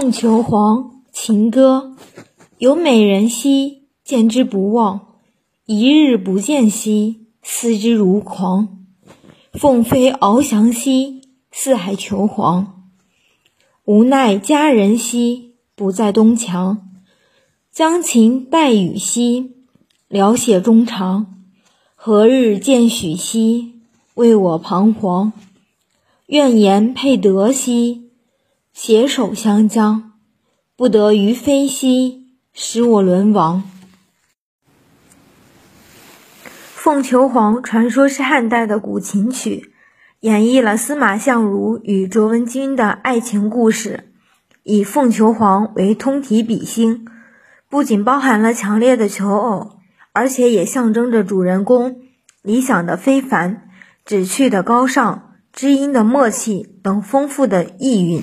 凤求凰，情歌。有美人兮，见之不忘；一日不见兮，思之如狂。凤飞翱翔兮，四海求凰。无奈佳人兮，不在东墙。将琴代语兮，聊写衷肠。何日见许兮，为我彷徨。愿言配德兮，携手相将。不得于飞兮，使我沦亡。《凤求凰》传说是汉代的古琴曲，演绎了司马相如与卓文君的爱情故事，以凤求凰为通体比兴，不仅包含了强烈的求偶，而且也象征着主人公理想的非凡、旨趣的高尚、知音的默契等丰富的意蕴。